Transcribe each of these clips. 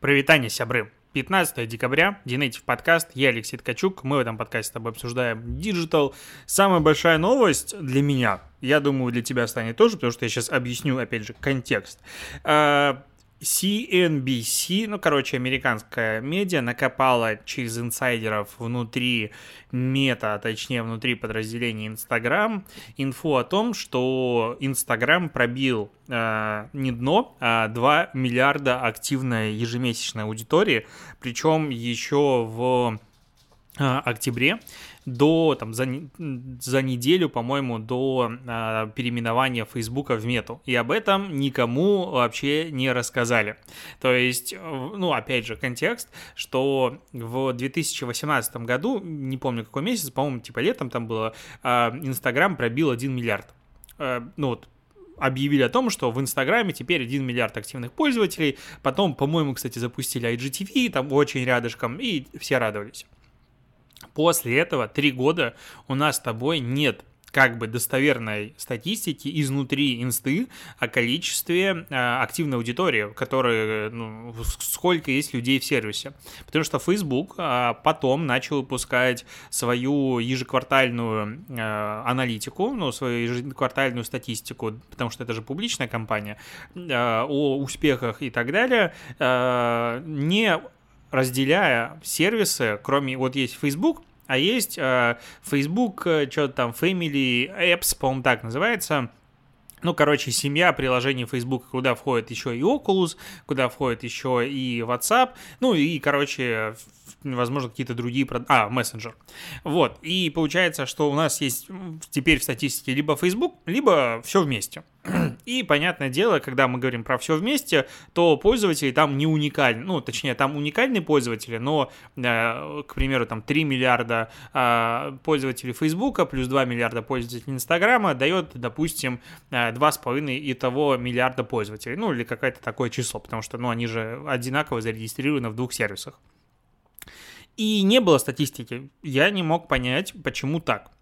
Прывітанне, сябры. 15 декабря, DNative подкаст, я Алексей Ткачук, мы в этом подкасте с тобой обсуждаем диджитал. Самая большая новость для меня, я думаю, для тебя станет тоже, потому что я сейчас объясню, опять же, контекст. CNBC, ну, короче, американская медиа, накопала через инсайдеров внутри Meta, а точнее, внутри подразделения Instagram, инфу о том, что Instagram пробил э, не дно, а 2 миллиарда активной ежемесячной аудитории, причем еще в э, октябре до, там, за, за неделю, по-моему, до э, переименования Фейсбука в Мету. И об этом никому вообще не рассказали. То есть, ну, опять же, контекст, что в 2018 году, не помню какой месяц, по-моему, типа летом там было, Инстаграм э, пробил 1 миллиард. Э, ну, вот, объявили о том, что в Инстаграме теперь 1 миллиард активных пользователей. Потом, по-моему, кстати, запустили IGTV, там очень рядышком, и все радовались. После этого три года у нас с тобой нет как бы достоверной статистики изнутри инсты о количестве э, активной аудитории, которые, ну, сколько есть людей в сервисе. Потому что Facebook э, потом начал выпускать свою ежеквартальную э, аналитику, ну, свою ежеквартальную статистику, потому что это же публичная компания, э, о успехах и так далее, э, не разделяя сервисы, кроме вот есть Facebook, а есть э, Facebook, э, что-то там, Family Apps, по-моему, так называется. Ну, короче, семья приложений Facebook, куда входит еще и Oculus, куда входит еще и WhatsApp, ну и, короче, возможно, какие-то другие... А, мессенджер. Вот. И получается, что у нас есть теперь в статистике либо Facebook, либо все вместе. И, понятное дело, когда мы говорим про все вместе, то пользователи там не уникальны. Ну, точнее, там уникальные пользователи, но, э, к примеру, там 3 миллиарда э, пользователей Фейсбука плюс 2 миллиарда пользователей Инстаграма дает, допустим, э, 2,5 и того миллиарда пользователей. Ну, или какое-то такое число, потому что, ну, они же одинаково зарегистрированы в двух сервисах. И не было статистики. Я не мог понять, почему так.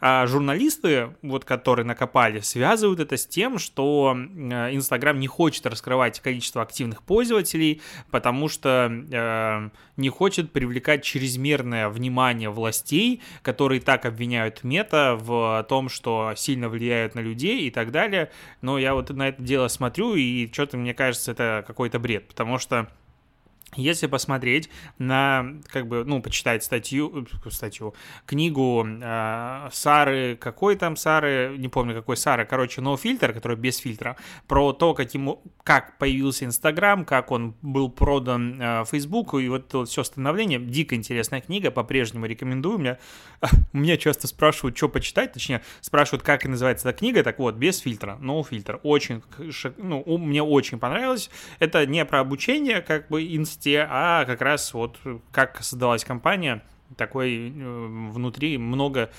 А журналисты, вот, которые накопали, связывают это с тем, что э, Инстаграм не хочет раскрывать количество активных пользователей, потому что э, не хочет привлекать чрезмерное внимание властей, которые так обвиняют Мета в том, что сильно влияют на людей и так далее. Но я вот на это дело смотрю, и что-то мне кажется, это какой-то бред, потому что если посмотреть на, как бы, ну, почитать статью, э, статью, книгу э, Сары, какой там Сары, не помню какой Сары, короче, No Filter, который без фильтра, про то, каким, как появился Инстаграм, как он был продан э, Фейсбуку, и вот это вот все становление, дико интересная книга, по-прежнему рекомендую, меня, меня часто спрашивают, что почитать, точнее, спрашивают, как и называется эта книга, так вот, без фильтра, No Filter, очень, ну, мне очень понравилось, это не про обучение, как бы, инстаграм, инсте, а как раз вот как создалась компания, такой э, внутри много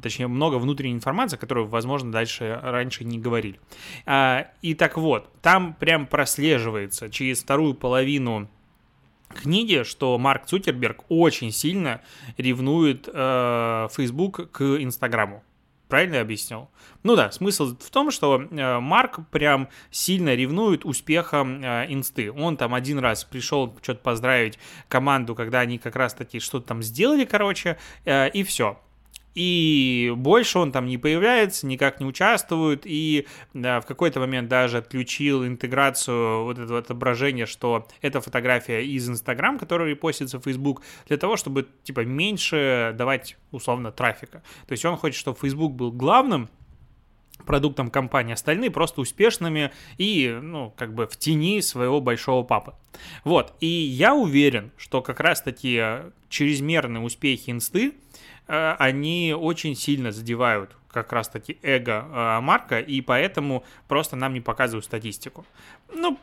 точнее, много внутренней информации, которую, возможно, дальше раньше не говорили. А, и так вот, там прям прослеживается через вторую половину книги, что Марк Цукерберг очень сильно ревнует э, Facebook к Инстаграму. Правильно я объяснил? Ну да, смысл в том, что э, Марк прям сильно ревнует успехом э, инсты. Он там один раз пришел что-то поздравить команду, когда они как раз-таки что-то там сделали, короче, э, и все и больше он там не появляется, никак не участвует, и да, в какой-то момент даже отключил интеграцию вот этого отображения, что это фотография из Инстаграм, которая репостится в Facebook, для того, чтобы, типа, меньше давать, условно, трафика. То есть он хочет, чтобы Facebook был главным, продуктом компании, остальные просто успешными и, ну, как бы в тени своего большого папы. Вот, и я уверен, что как раз-таки чрезмерные успехи инсты они очень сильно задевают как раз-таки эго э, Марка, и поэтому просто нам не показывают статистику. Ну,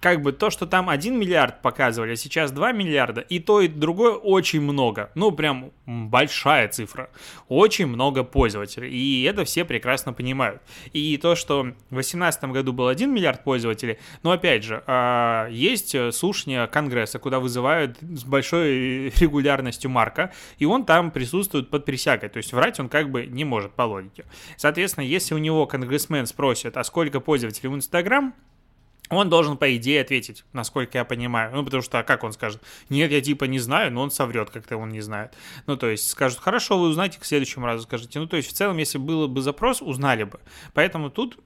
как бы то, что там 1 миллиард показывали, а сейчас 2 миллиарда, и то, и другое очень много. Ну, прям большая цифра. Очень много пользователей. И это все прекрасно понимают. И то, что в 2018 году был 1 миллиард пользователей, но опять же, а, есть слушания Конгресса, куда вызывают с большой регулярностью Марка, и он там присутствует под присягой. То есть врать он как бы не может по логике. Соответственно, если у него конгрессмен спросит, а сколько пользователей в Инстаграм, он должен, по идее, ответить, насколько я понимаю. Ну, потому что, а как он скажет? Нет, я типа не знаю, но он соврет, как-то он не знает. Ну, то есть скажут, хорошо, вы узнаете к следующему разу, скажите. Ну, то есть в целом, если был бы запрос, узнали бы. Поэтому тут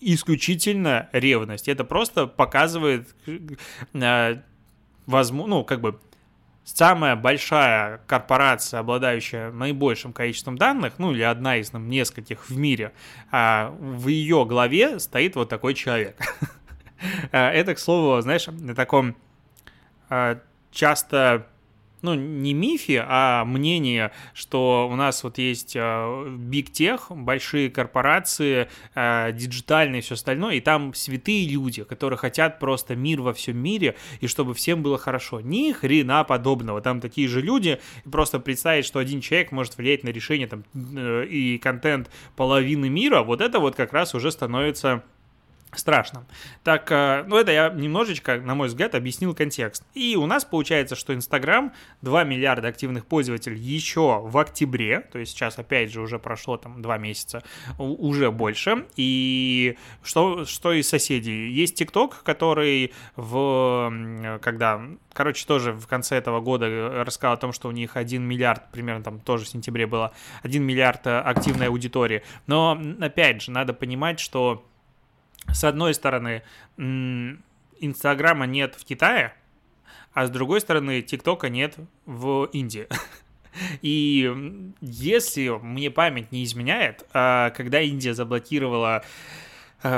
исключительно ревность. Это просто показывает, э, возможно, ну, как бы самая большая корпорация, обладающая наибольшим количеством данных, ну или одна из там, нескольких в мире, а в ее главе стоит вот такой человек. А, это, к слову, знаешь, на таком а, часто ну, не мифе, а мнение, что у нас вот есть big tech, большие корпорации, диджитальные и все остальное, и там святые люди, которые хотят просто мир во всем мире, и чтобы всем было хорошо. Ни хрена подобного. Там такие же люди, и просто представить, что один человек может влиять на решение там, э, и контент половины мира, вот это вот как раз уже становится страшно. Так, э, ну это я немножечко, на мой взгляд, объяснил контекст. И у нас получается, что Инстаграм 2 миллиарда активных пользователей еще в октябре, то есть сейчас опять же уже прошло там 2 месяца, уже больше. И что, что из соседей? Есть ТикТок, который в, когда, короче, тоже в конце этого года рассказал о том, что у них 1 миллиард, примерно там тоже в сентябре было, 1 миллиард э, активной аудитории. Но, опять же, надо понимать, что с одной стороны, Инстаграма нет в Китае, а с другой стороны, ТикТока нет в Индии. И если мне память не изменяет, а, когда Индия заблокировала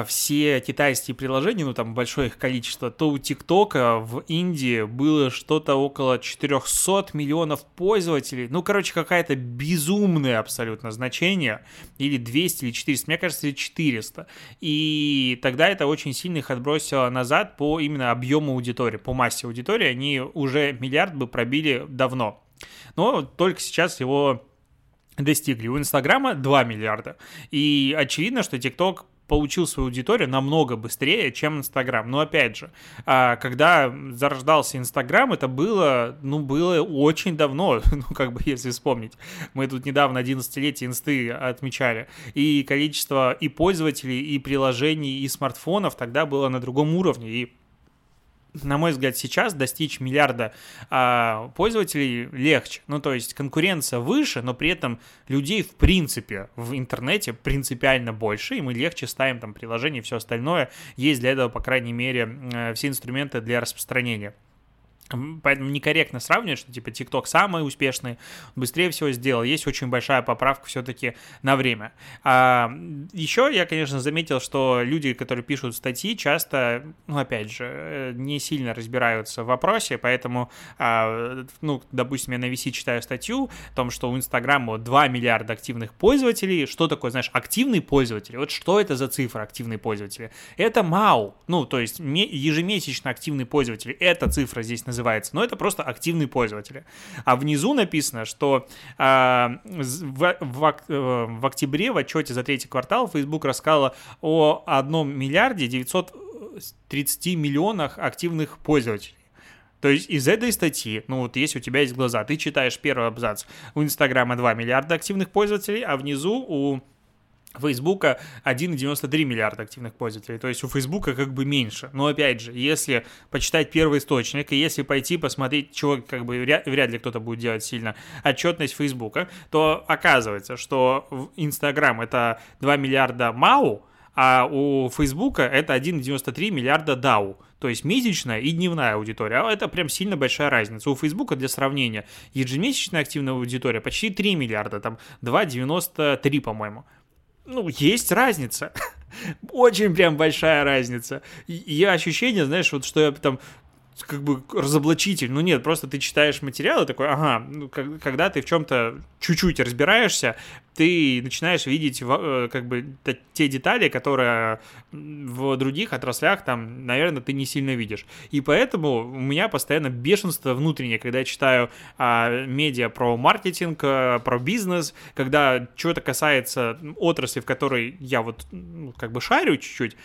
все китайские приложения, ну там большое их количество, то у ТикТока в Индии было что-то около 400 миллионов пользователей. Ну, короче, какая-то безумное абсолютно значение. Или 200, или 400. Мне кажется, или 400. И тогда это очень сильно их отбросило назад по именно объему аудитории, по массе аудитории. Они уже миллиард бы пробили давно. Но только сейчас его достигли. У Инстаграма 2 миллиарда. И очевидно, что ТикТок получил свою аудиторию намного быстрее, чем Инстаграм. Но опять же, а, когда зарождался Инстаграм, это было, ну, было очень давно, ну, как бы, если вспомнить. Мы тут недавно 11-летие инсты отмечали. И количество и пользователей, и приложений, и смартфонов тогда было на другом уровне. И на мой взгляд, сейчас достичь миллиарда а, пользователей легче. Ну, то есть конкуренция выше, но при этом людей в принципе в интернете принципиально больше, и мы легче ставим там приложения и все остальное. Есть для этого, по крайней мере, э, все инструменты для распространения. Поэтому некорректно сравнивать, что типа TikTok самый успешный, быстрее всего сделал. Есть очень большая поправка все-таки на время. А, еще я, конечно, заметил, что люди, которые пишут статьи, часто, ну, опять же, э, не сильно разбираются в вопросе, поэтому, а, ну, допустим, я на VC читаю статью о том, что у Инстаграма 2 миллиарда активных пользователей. Что такое, знаешь, активный пользователь? Вот что это за цифра активные пользователи? Это МАУ, ну, то есть ежемесячно активный пользователь. Эта цифра здесь называется называется, но это просто активные пользователи. А внизу написано, что а, в, в, э, в октябре в отчете за третий квартал Facebook рассказала о 1 миллиарде 930 миллионах активных пользователей. То есть из этой статьи, ну вот если у тебя есть глаза, ты читаешь первый абзац, у Инстаграма 2 миллиарда активных пользователей, а внизу у Фейсбука 1,93 миллиарда активных пользователей, то есть у Фейсбука как бы меньше. Но опять же, если почитать первый источник, и если пойти посмотреть, чего как бы вряд, ли кто-то будет делать сильно, отчетность Фейсбука, то оказывается, что Инстаграм это 2 миллиарда МАУ, а у Фейсбука это 1,93 миллиарда DAO. То есть месячная и дневная аудитория. А это прям сильно большая разница. У Фейсбука для сравнения ежемесячная активная аудитория почти 3 миллиарда, там 2,93, по-моему ну, есть разница. Очень прям большая разница. Я ощущение, знаешь, вот что я там как бы разоблачитель. Ну нет, просто ты читаешь материал и такой, ага, ну, когда ты в чем-то чуть-чуть разбираешься, ты начинаешь видеть э, как бы те детали, которые в других отраслях там, наверное, ты не сильно видишь. И поэтому у меня постоянно бешенство внутреннее, когда я читаю а, медиа про маркетинг, а, про бизнес, когда чего-то касается отрасли, в которой я вот ну, как бы шарю чуть-чуть,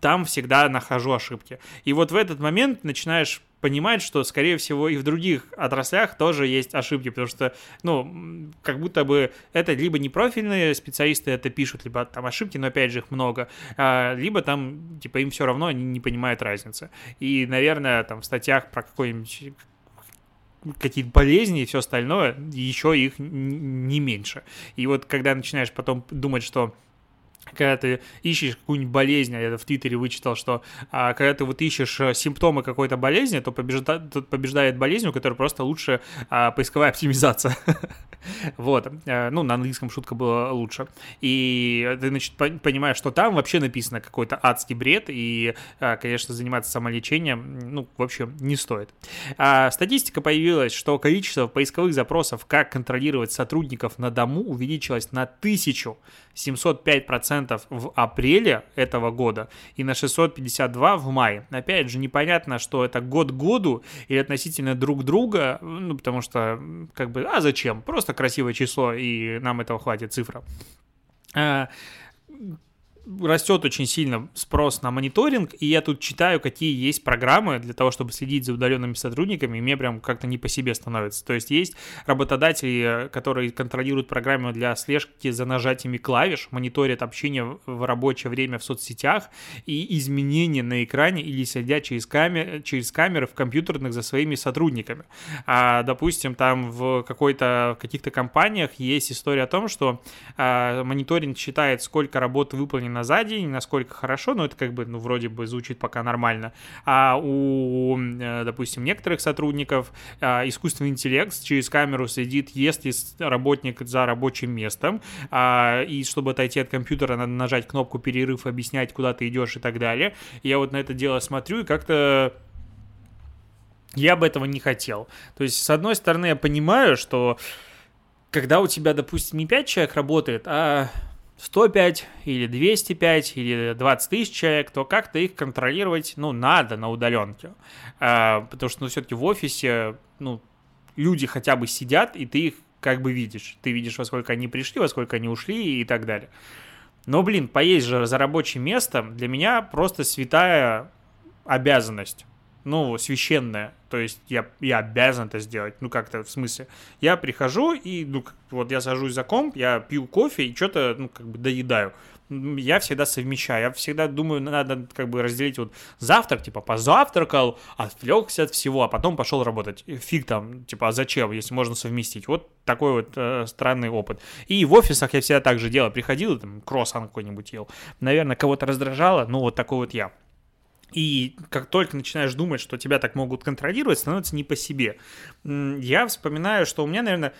там всегда нахожу ошибки. И вот в этот момент начинаешь понимать, что, скорее всего, и в других отраслях тоже есть ошибки, потому что, ну, как будто бы это либо непрофильные специалисты это пишут, либо там ошибки, но, опять же, их много, а, либо там, типа, им все равно, они не понимают разницы. И, наверное, там в статьях про какой-нибудь какие-то болезни и все остальное, еще их не меньше. И вот когда начинаешь потом думать, что когда ты ищешь какую-нибудь болезнь, а я в Твиттере вычитал, что а, когда ты вот ищешь э, симптомы какой-то болезни, то побежда... тут побеждает болезнь, у которой просто лучше а, поисковая оптимизация. Вот, э, ну, на английском шутка была лучше. И ты, значит, понимаешь, что там вообще написано какой-то адский бред, и, э, конечно, заниматься самолечением, ну, вообще не стоит. А статистика появилась, что количество поисковых запросов, как контролировать сотрудников на дому, увеличилось на 1705% в апреле этого года и на 652 в мае. Опять же, непонятно, что это год году или относительно друг друга, ну, потому что, как бы, а зачем? Просто красивое число, и нам этого хватит цифра а, Растет очень сильно спрос на мониторинг, и я тут читаю, какие есть программы для того, чтобы следить за удаленными сотрудниками, и мне прям как-то не по себе становится. То есть есть работодатели, которые контролируют программы для слежки за нажатиями клавиш, мониторят общение в рабочее время в соцсетях и изменения на экране или следят через, камер, через камеры в компьютерных за своими сотрудниками. А, допустим, там в какой-то, каких-то компаниях есть история о том, что а, мониторинг считает, сколько работы выполнено на за насколько хорошо, но это как бы, ну, вроде бы звучит пока нормально. А у, э, допустим, некоторых сотрудников а, искусственный интеллект через камеру следит, если работник за рабочим местом, а, и чтобы отойти от компьютера, надо нажать кнопку перерыв, объяснять, куда ты идешь и так далее. Я вот на это дело смотрю и как-то я бы этого не хотел. То есть, с одной стороны, я понимаю, что когда у тебя, допустим, не 5 человек работает, а 105 или 205 или 20 тысяч человек, то как-то их контролировать, ну, надо на удаленке. А, потому что, ну, все-таки в офисе, ну, люди хотя бы сидят, и ты их как бы видишь. Ты видишь, во сколько они пришли, во сколько они ушли и так далее. Но, блин, поесть же за рабочим местом для меня просто святая обязанность ну, священное. То есть я, я обязан это сделать. Ну, как-то в смысле. Я прихожу и, ну, вот я сажусь за комп, я пью кофе и что-то, ну, как бы доедаю. Я всегда совмещаю. Я всегда думаю, надо как бы разделить вот завтрак, типа позавтракал, отвлекся от всего, а потом пошел работать. Фиг там, типа, а зачем, если можно совместить? Вот такой вот э, странный опыт. И в офисах я всегда так же делал. Приходил, там, кроссанг какой-нибудь ел. Наверное, кого-то раздражало, ну, вот такой вот я. И как только начинаешь думать, что тебя так могут контролировать, становится не по себе. Я вспоминаю, что у меня, наверное,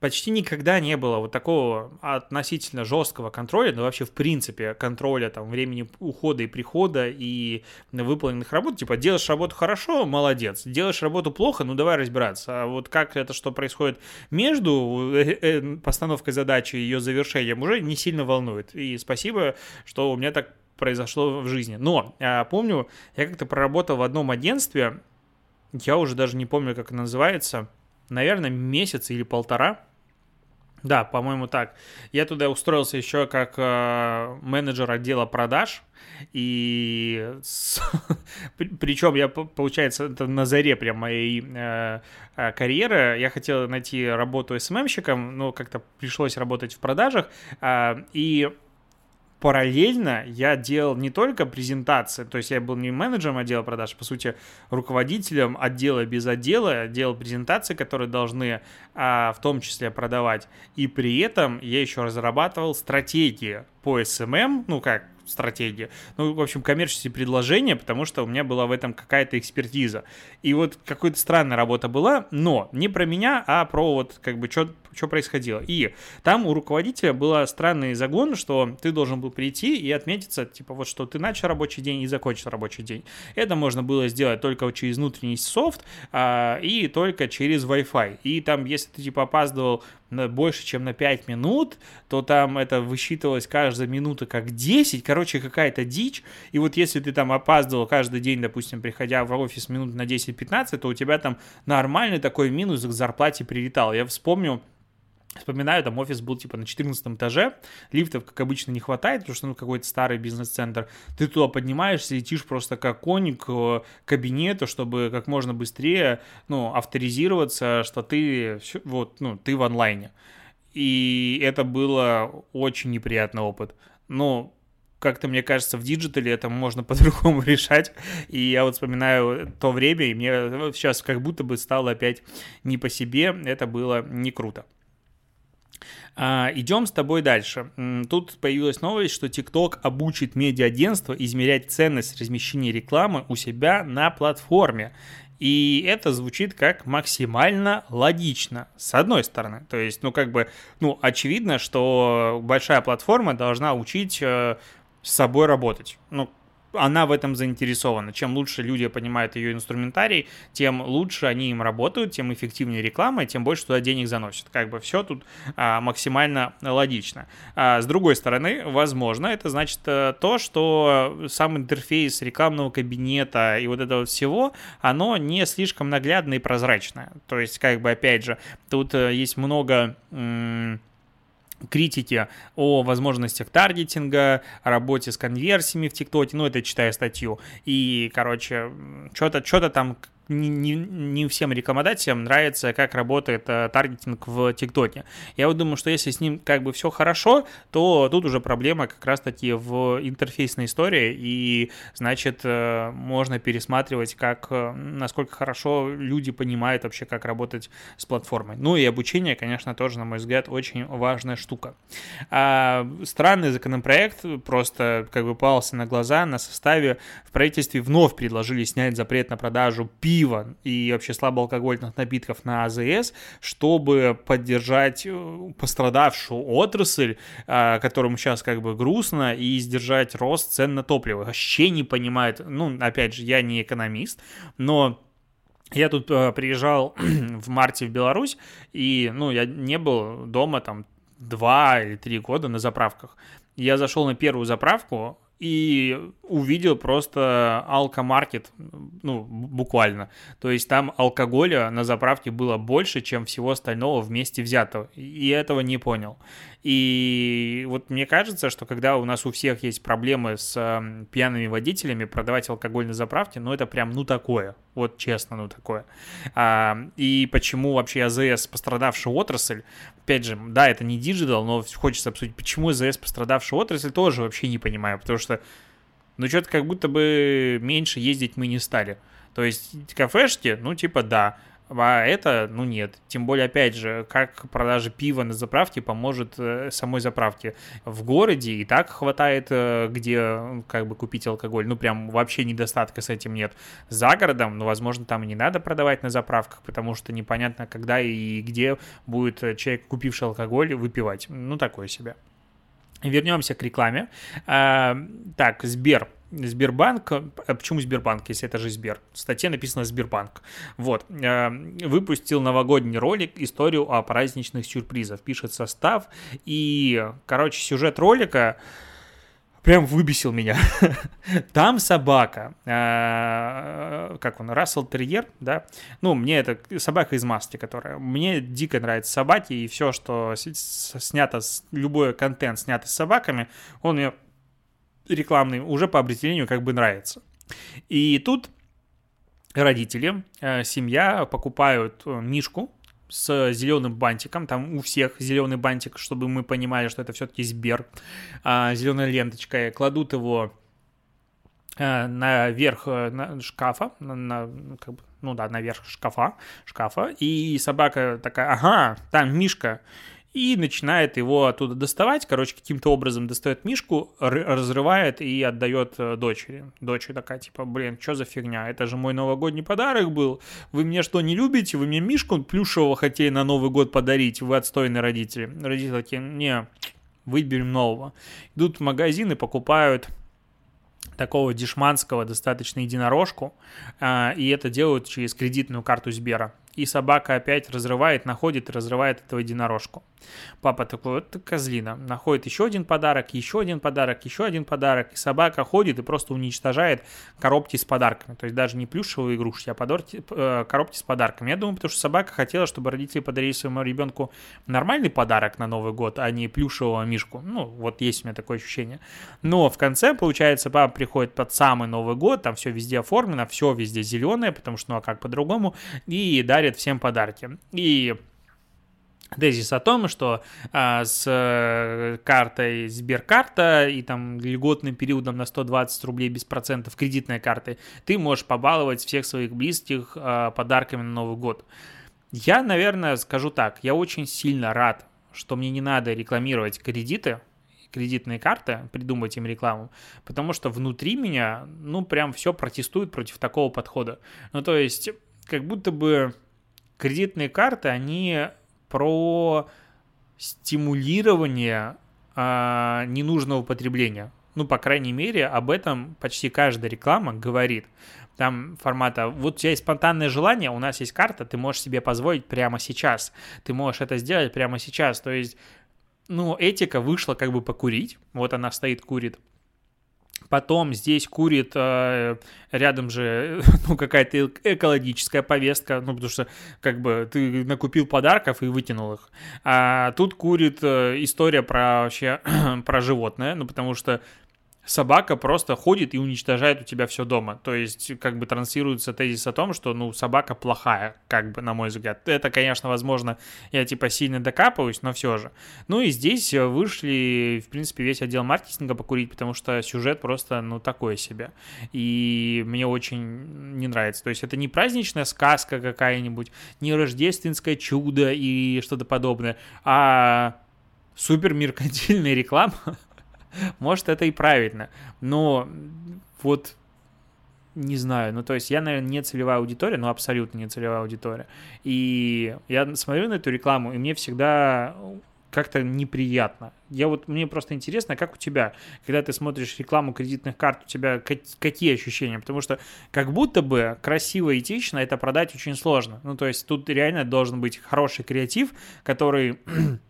почти никогда не было вот такого относительно жесткого контроля, да вообще в принципе контроля там времени ухода и прихода и выполненных работ. Типа делаешь работу хорошо, молодец. Делаешь работу плохо, ну давай разбираться. А вот как это что происходит между э, э, постановкой задачи и ее завершением уже не сильно волнует. И спасибо, что у меня так произошло в жизни. Но я помню, я как-то проработал в одном агентстве, я уже даже не помню, как это называется, наверное, месяц или полтора. Да, по-моему, так. Я туда устроился еще как э, менеджер отдела продаж. И с... причем я, получается, это на заре прям моей э, э, карьеры. Я хотел найти работу СММщиком, но как-то пришлось работать в продажах. Э, и параллельно я делал не только презентации, то есть я был не менеджером отдела продаж, по сути, руководителем отдела без отдела, делал презентации, которые должны а, в том числе продавать, и при этом я еще разрабатывал стратегии по SMM, ну как стратегия. Ну, в общем, коммерческие предложения, потому что у меня была в этом какая-то экспертиза. И вот какая-то странная работа была, но не про меня, а про вот как бы что что происходило. И там у руководителя был странный загон, что ты должен был прийти и отметиться, типа, вот что ты начал рабочий день и закончил рабочий день. Это можно было сделать только через внутренний софт а, и только через Wi-Fi. И там, если ты, типа, опаздывал больше, чем на 5 минут, то там это высчитывалось каждая минута как 10, короче, какая-то дичь, и вот если ты там опаздывал каждый день, допустим, приходя в офис минут на 10-15, то у тебя там нормальный такой минус к зарплате прилетал. Я вспомню, Вспоминаю, там офис был типа на 14 этаже, лифтов, как обычно, не хватает, потому что ну какой-то старый бизнес-центр. Ты туда поднимаешься, летишь просто как конь к кабинету, чтобы как можно быстрее, ну, авторизироваться, что ты, вот, ну, ты в онлайне. И это было очень неприятный опыт. Ну, как-то, мне кажется, в диджитале это можно по-другому решать. И я вот вспоминаю то время, и мне сейчас как будто бы стало опять не по себе. Это было не круто. А, идем с тобой дальше. Тут появилась новость, что TikTok обучит медиа-агентство измерять ценность размещения рекламы у себя на платформе. И это звучит как максимально логично, с одной стороны. То есть, ну, как бы, ну, очевидно, что большая платформа должна учить э, с собой работать. Ну, она в этом заинтересована. Чем лучше люди понимают ее инструментарий, тем лучше они им работают, тем эффективнее реклама, тем больше туда денег заносят. Как бы все тут а, максимально логично. А, с другой стороны, возможно, это значит а, то, что сам интерфейс рекламного кабинета и вот этого всего, оно не слишком наглядное и прозрачное. То есть, как бы, опять же, тут а, есть много... М- критики о возможностях таргетинга, работе с конверсиями в ТикТоке, ну, это читая статью, и, короче, что-то что там не, не, не всем рекламодателям нравится, как работает э, таргетинг в ТикТоке. Я вот думаю, что если с ним как бы все хорошо, то тут уже проблема как раз-таки в интерфейсной истории, и, значит, э, можно пересматривать, как, э, насколько хорошо люди понимают вообще, как работать с платформой. Ну и обучение, конечно, тоже, на мой взгляд, очень важная штука. А, странный законопроект, просто как бы пался на глаза, на составе в правительстве вновь предложили снять запрет на продажу пива пива и вообще слабоалкогольных напитков на АЗС, чтобы поддержать э, пострадавшую отрасль, а, которому сейчас как бы грустно, и сдержать рост цен на топливо. Вообще не понимает, ну, опять же, я не экономист, но я тут э, приезжал в марте в Беларусь, и, ну, я не был дома там два или три года на заправках. Я зашел на первую заправку, и увидел просто алкомаркет, ну, буквально. То есть там алкоголя на заправке было больше, чем всего остального вместе взятого. И этого не понял. И вот мне кажется, что когда у нас у всех есть проблемы с пьяными водителями, продавать алкоголь на заправке, ну, это прям, ну, такое. Вот честно, ну, такое. А, и почему вообще АЗС пострадавшая отрасль? Опять же, да, это не digital, но хочется обсудить, почему АЗС пострадавшая отрасль, тоже вообще не понимаю, потому что ну, что-то как будто бы меньше ездить мы не стали. То есть кафешки, ну, типа, да, а это, ну нет. Тем более, опять же, как продажа пива на заправке поможет э, самой заправке. В городе и так хватает, э, где как бы купить алкоголь. Ну, прям вообще недостатка с этим нет. За городом, ну, возможно, там и не надо продавать на заправках, потому что непонятно, когда и где будет человек, купивший алкоголь, выпивать. Ну, такое себе. Вернемся к рекламе. А, так, Сбер. Сбербанк, а почему Сбербанк, если это же Сбер? В статье написано Сбербанк. Вот, а, выпустил новогодний ролик, историю о праздничных сюрпризах. Пишет состав, и, короче, сюжет ролика прям выбесил меня. Там собака, э, как он, Рассел Терьер, да? Ну, мне это собака из маски, которая... Мне дико нравятся собаки, и все, что снято, любой контент снятый с собаками, он мне рекламный уже по определению как бы нравится. И тут родители, э, семья покупают э, мишку, с зеленым бантиком, там у всех зеленый бантик, чтобы мы понимали, что это все-таки Сбер, а, зеленой ленточкой, кладут его а, наверх э, на шкафа, на, на, как бы, ну да, наверх шкафа, шкафа, и собака такая, ага, там Мишка, и начинает его оттуда доставать, короче, каким-то образом достает мишку, разрывает и отдает э, дочери. Дочь такая, типа, блин, что за фигня, это же мой новогодний подарок был, вы мне что, не любите, вы мне мишку плюшевого хотели на Новый год подарить, вы отстойные родители. Родители такие, не, выберем нового. Идут в магазин и покупают такого дешманского достаточно единорожку, а, и это делают через кредитную карту Сбера. И собака опять разрывает, находит и разрывает эту единорожку. Папа такой, вот козлина, находит еще один подарок, еще один подарок, еще один подарок, и собака ходит и просто уничтожает коробки с подарками, то есть даже не плюшевые игрушки, а подарки, э, коробки с подарками. Я думаю, потому что собака хотела, чтобы родители подарили своему ребенку нормальный подарок на Новый год, а не плюшевого мишку. Ну, вот есть у меня такое ощущение. Но в конце, получается, папа приходит под самый Новый год, там все везде оформлено, все везде зеленое, потому что, ну а как по-другому, и дарит всем подарки. И тезис о том, что а, с э, картой Сберкарта и там льготным периодом на 120 рублей без процентов кредитной карты ты можешь побаловать всех своих близких а, подарками на Новый год. Я, наверное, скажу так, я очень сильно рад, что мне не надо рекламировать кредиты, кредитные карты, придумать им рекламу, потому что внутри меня, ну, прям все протестует против такого подхода. Ну, то есть, как будто бы кредитные карты, они про стимулирование а, ненужного потребления. Ну, по крайней мере, об этом почти каждая реклама говорит. Там формата, вот у тебя есть спонтанное желание, у нас есть карта, ты можешь себе позволить прямо сейчас. Ты можешь это сделать прямо сейчас. То есть, ну, этика вышла как бы покурить. Вот она стоит, курит. Потом здесь курит э, рядом же ну, какая-то экологическая повестка, ну, потому что как бы ты накупил подарков и вытянул их. А тут курит э, история про вообще про животное, ну, потому что собака просто ходит и уничтожает у тебя все дома. То есть, как бы транслируется тезис о том, что, ну, собака плохая, как бы, на мой взгляд. Это, конечно, возможно, я, типа, сильно докапываюсь, но все же. Ну, и здесь вышли, в принципе, весь отдел маркетинга покурить, потому что сюжет просто, ну, такое себе. И мне очень не нравится. То есть, это не праздничная сказка какая-нибудь, не рождественское чудо и что-то подобное, а супер меркантильная реклама, Может, это и правильно, но вот не знаю, ну то есть я, наверное, не целевая аудитория, но абсолютно не целевая аудитория. И я смотрю на эту рекламу, и мне всегда как-то неприятно. Я вот, мне просто интересно, как у тебя, когда ты смотришь рекламу кредитных карт, у тебя какие ощущения? Потому что как будто бы красиво и этично это продать очень сложно. Ну, то есть тут реально должен быть хороший креатив, который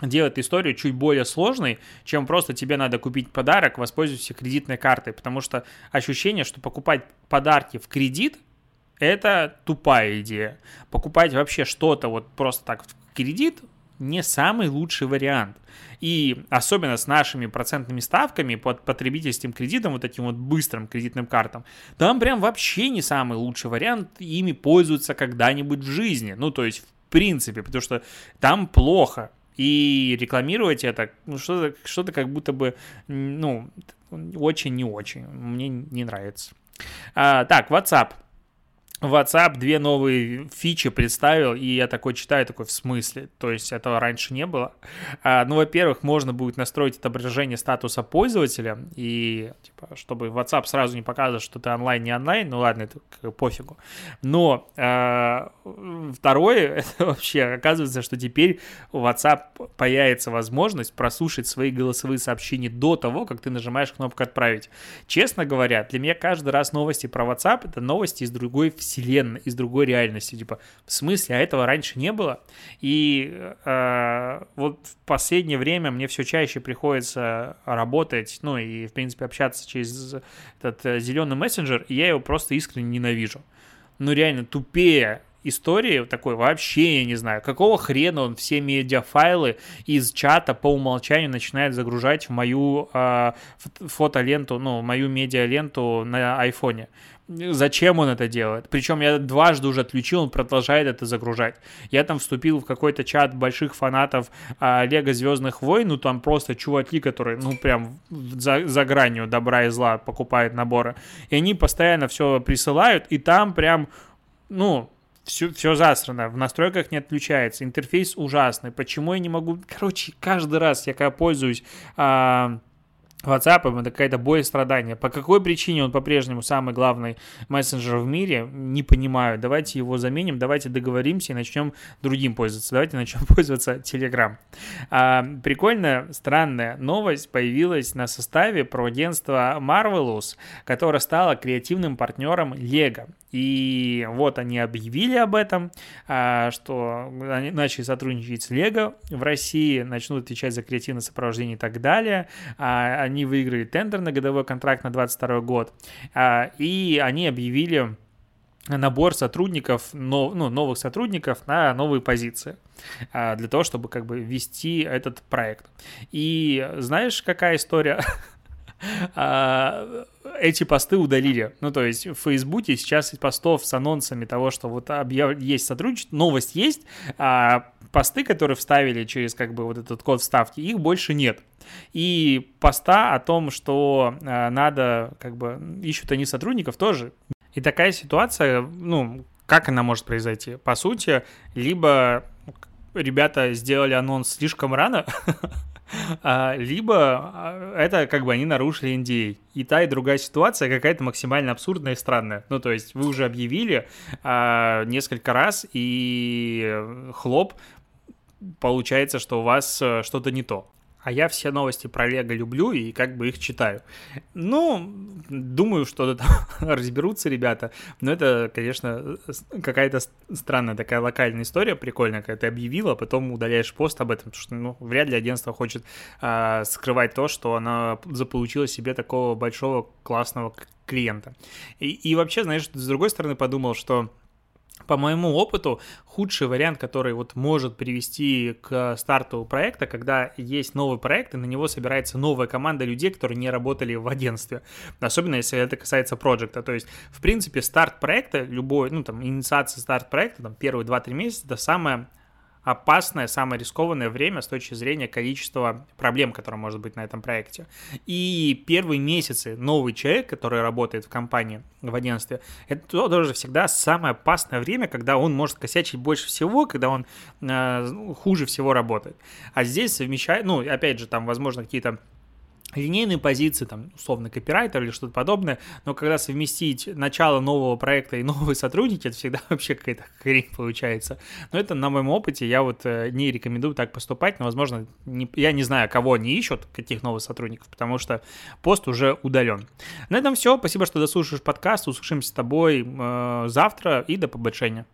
делает историю чуть более сложной, чем просто тебе надо купить подарок, воспользуйся кредитной картой, потому что ощущение, что покупать подарки в кредит – это тупая идея. Покупать вообще что-то вот просто так в кредит не самый лучший вариант. И особенно с нашими процентными ставками под потребительским кредитом, вот таким вот быстрым кредитным картам, там прям вообще не самый лучший вариант ими пользоваться когда-нибудь в жизни. Ну, то есть, в принципе, потому что там плохо и рекламировать это, ну, что-то, что-то как будто бы, ну, очень не очень. Мне не нравится. А, так, WhatsApp. WhatsApp две новые фичи представил, и я такой читаю, такой, в смысле? То есть этого раньше не было? А, ну, во-первых, можно будет настроить отображение статуса пользователя, и, типа, чтобы WhatsApp сразу не показывал, что ты онлайн, не онлайн, ну ладно, это пофигу. Но а, второе, это вообще оказывается, что теперь у WhatsApp появится возможность прослушать свои голосовые сообщения до того, как ты нажимаешь кнопку «Отправить». Честно говоря, для меня каждый раз новости про WhatsApp — это новости из другой вселенной вселенной, из другой реальности. Типа, в смысле, а этого раньше не было? И э, вот в последнее время мне все чаще приходится работать, ну и, в принципе, общаться через этот э, зеленый мессенджер, и я его просто искренне ненавижу. Ну, реально, тупее истории такой вообще я не знаю, какого хрена он все медиафайлы из чата по умолчанию начинает загружать в мою э, фотоленту, ну, мою медиаленту на айфоне зачем он это делает. Причем я дважды уже отключил, он продолжает это загружать. Я там вступил в какой-то чат больших фанатов а, Лего Звездных войн, ну там просто чуваки, которые, ну прям за, за гранью добра и зла покупают наборы. И они постоянно все присылают, и там прям, ну, все, все засрано, в настройках не отключается, интерфейс ужасный. Почему я не могу... Короче, каждый раз, я когда пользуюсь... А, WhatsApp это какая-то боль и страдания. По какой причине он по-прежнему самый главный мессенджер в мире, не понимаю. Давайте его заменим, давайте договоримся и начнем другим пользоваться. Давайте начнем пользоваться Telegram. А, прикольная, странная новость появилась на составе про агентство Marvelous, которое стало креативным партнером Lego. И вот они объявили об этом, а, что они начали сотрудничать с Lego в России, начнут отвечать за креативное сопровождение и так далее а, они выиграли тендер на годовой контракт на 22 год, а, и они объявили набор сотрудников, ну, новых сотрудников на новые позиции а, для того, чтобы как бы вести этот проект. И знаешь, какая история? А, эти посты удалили. Ну, то есть в Фейсбуке сейчас постов с анонсами того, что вот объяв... есть сотрудничество, новость есть, а посты, которые вставили через как бы вот этот код вставки, их больше нет. И поста о том, что э, надо, как бы, ищут они сотрудников, тоже. И такая ситуация, ну, как она может произойти? По сути, либо ребята сделали анонс слишком рано, а, либо а, это как бы они нарушили NDA. И та, и другая ситуация какая-то максимально абсурдная и странная. Ну, то есть вы уже объявили а, несколько раз, и хлоп, получается, что у вас э, что-то не то а я все новости про Лего люблю и как бы их читаю. Ну, думаю, что там разберутся ребята, но это, конечно, какая-то странная такая локальная история, прикольная, когда ты объявила, а потом удаляешь пост об этом, потому что, ну, вряд ли агентство хочет а, скрывать то, что она заполучила себе такого большого классного клиента. И, и вообще, знаешь, с другой стороны подумал, что по моему опыту, худший вариант, который вот может привести к старту проекта, когда есть новый проект, и на него собирается новая команда людей, которые не работали в агентстве. Особенно, если это касается проекта. То есть, в принципе, старт проекта, любой, ну, там, инициация старт проекта, там, первые 2-3 месяца, это самое опасное, самое рискованное время с точки зрения количества проблем, которые может быть на этом проекте. И первые месяцы новый человек, который работает в компании, в агентстве, это тоже всегда самое опасное время, когда он может косячить больше всего, когда он э, хуже всего работает. А здесь совмещает, ну, опять же, там, возможно, какие-то линейные позиции, там, условно, копирайтер или что-то подобное, но когда совместить начало нового проекта и новые сотрудники, это всегда вообще какая-то хрень получается. Но это на моем опыте, я вот э, не рекомендую так поступать, но, возможно, не, я не знаю, кого они ищут, каких новых сотрудников, потому что пост уже удален. На этом все, спасибо, что дослушаешь подкаст, услышимся с тобой э, завтра и до побольшения.